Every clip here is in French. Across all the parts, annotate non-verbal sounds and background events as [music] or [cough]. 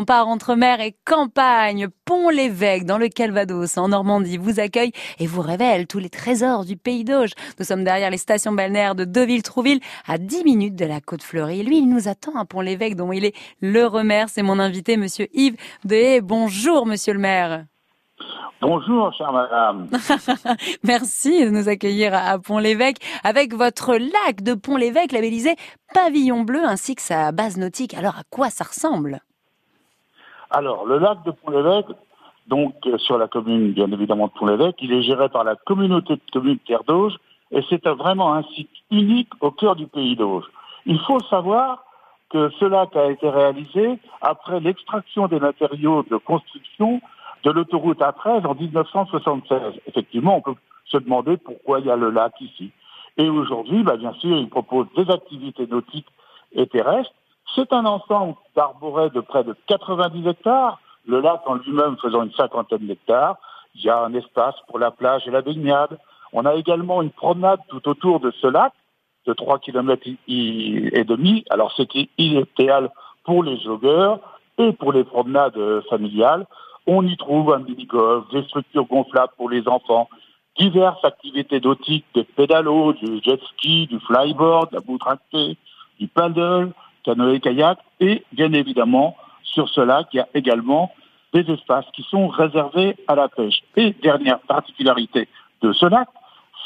On part entre mer et campagne. Pont-l'Évêque, dans le Calvados, en Normandie, vous accueille et vous révèle tous les trésors du pays d'Auge. Nous sommes derrière les stations balnéaires de Deauville-Trouville, à 10 minutes de la côte fleurie. Lui, il nous attend à Pont-l'Évêque, dont il est le maire. C'est mon invité, monsieur Yves Dehé. Bonjour, monsieur le maire. Bonjour, chère madame. [laughs] Merci de nous accueillir à Pont-l'Évêque avec votre lac de Pont-l'Évêque labellisé Pavillon Bleu ainsi que sa base nautique. Alors, à quoi ça ressemble? Alors, le lac de Pont-l'Évêque, donc euh, sur la commune, bien évidemment, de Pont-l'Évêque, il est géré par la communauté de communes Terre d'Auge et c'est vraiment un site unique au cœur du pays d'Auge. Il faut savoir que ce lac a été réalisé après l'extraction des matériaux de construction de l'autoroute A13 en 1976. Effectivement, on peut se demander pourquoi il y a le lac ici. Et aujourd'hui, bah, bien sûr, il propose des activités nautiques et terrestres. C'est un ensemble d'arborets de près de 90 hectares, le lac en lui-même faisant une cinquantaine d'hectares. Il y a un espace pour la plage et la baignade. On a également une promenade tout autour de ce lac de 3 km et demi. Alors c'était idéal pour les joggeurs et pour les promenades familiales. On y trouve un mini-golf, des structures gonflables pour les enfants, diverses activités nautiques, des pédalos, du jet ski, du flyboard, la boue tractée, du paddle, canoë-kayak, et bien évidemment, sur ce lac, il y a également des espaces qui sont réservés à la pêche. Et dernière particularité de ce lac,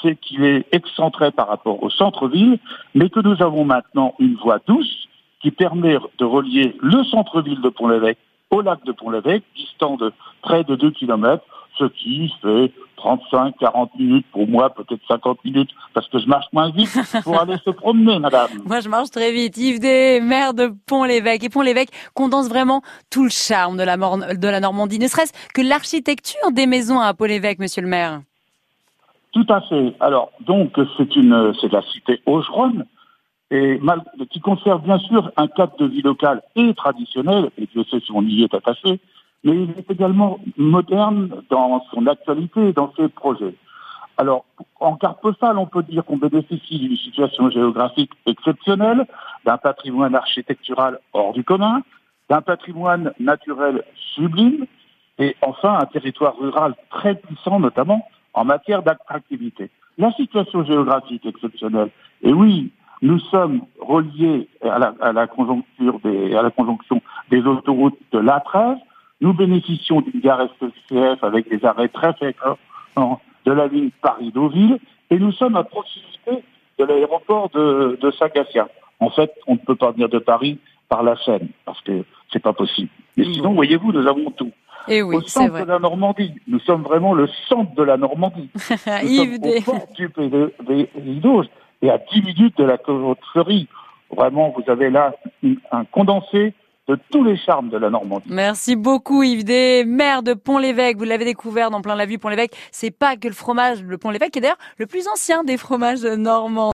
c'est qu'il est excentré par rapport au centre-ville, mais que nous avons maintenant une voie douce qui permet de relier le centre-ville de Pont-l'Évêque au lac de Pont-l'Évêque, distant de près de 2 km, ce qui fait 35, 40 minutes pour moi, peut-être 50 minutes, parce que je marche moins vite pour aller se promener, madame. [laughs] Moi, je marche très vite. Yves Des, maire de Pont-l'Évêque. Et Pont-l'Évêque condense vraiment tout le charme de la, de la Normandie, ne serait-ce que l'architecture des maisons à Pont-l'Évêque, monsieur le maire. Tout à fait. Alors, donc, c'est une, c'est la cité Augeronne, et qui conserve bien sûr un cadre de vie local et traditionnel, et je sais si on y est attaché, mais il est également moderne dans son actualité et dans ses projets. Alors, en carte postale, on peut dire qu'on bénéficie d'une situation géographique exceptionnelle, d'un patrimoine architectural hors du commun, d'un patrimoine naturel sublime, et enfin un territoire rural très puissant, notamment en matière d'attractivité. La situation géographique exceptionnelle, et oui, nous sommes reliés à la, conjoncture des, à la conjonction des autoroutes de l'A13. Nous bénéficions d'une gare SNCF avec des arrêts très fréquents de la ligne Paris-Deauville et nous sommes à proximité de l'aéroport de, de En fait, on ne peut pas venir de Paris par la Seine parce que c'est pas possible. Mais sinon, voyez-vous, nous avons tout. Et eh oui, au centre de la Normandie. Nous sommes vraiment le centre de la Normandie. [laughs] Nous sommes au port du pays et à 10 minutes de la fleurie. Vraiment, vous avez là un condensé de tous les charmes de la Normandie. Merci beaucoup Yves Des, maire de Pont-l'Évêque. Vous l'avez découvert dans plein la vue Pont-l'Évêque. C'est pas que le fromage, le Pont-l'Évêque est d'ailleurs le plus ancien des fromages normands.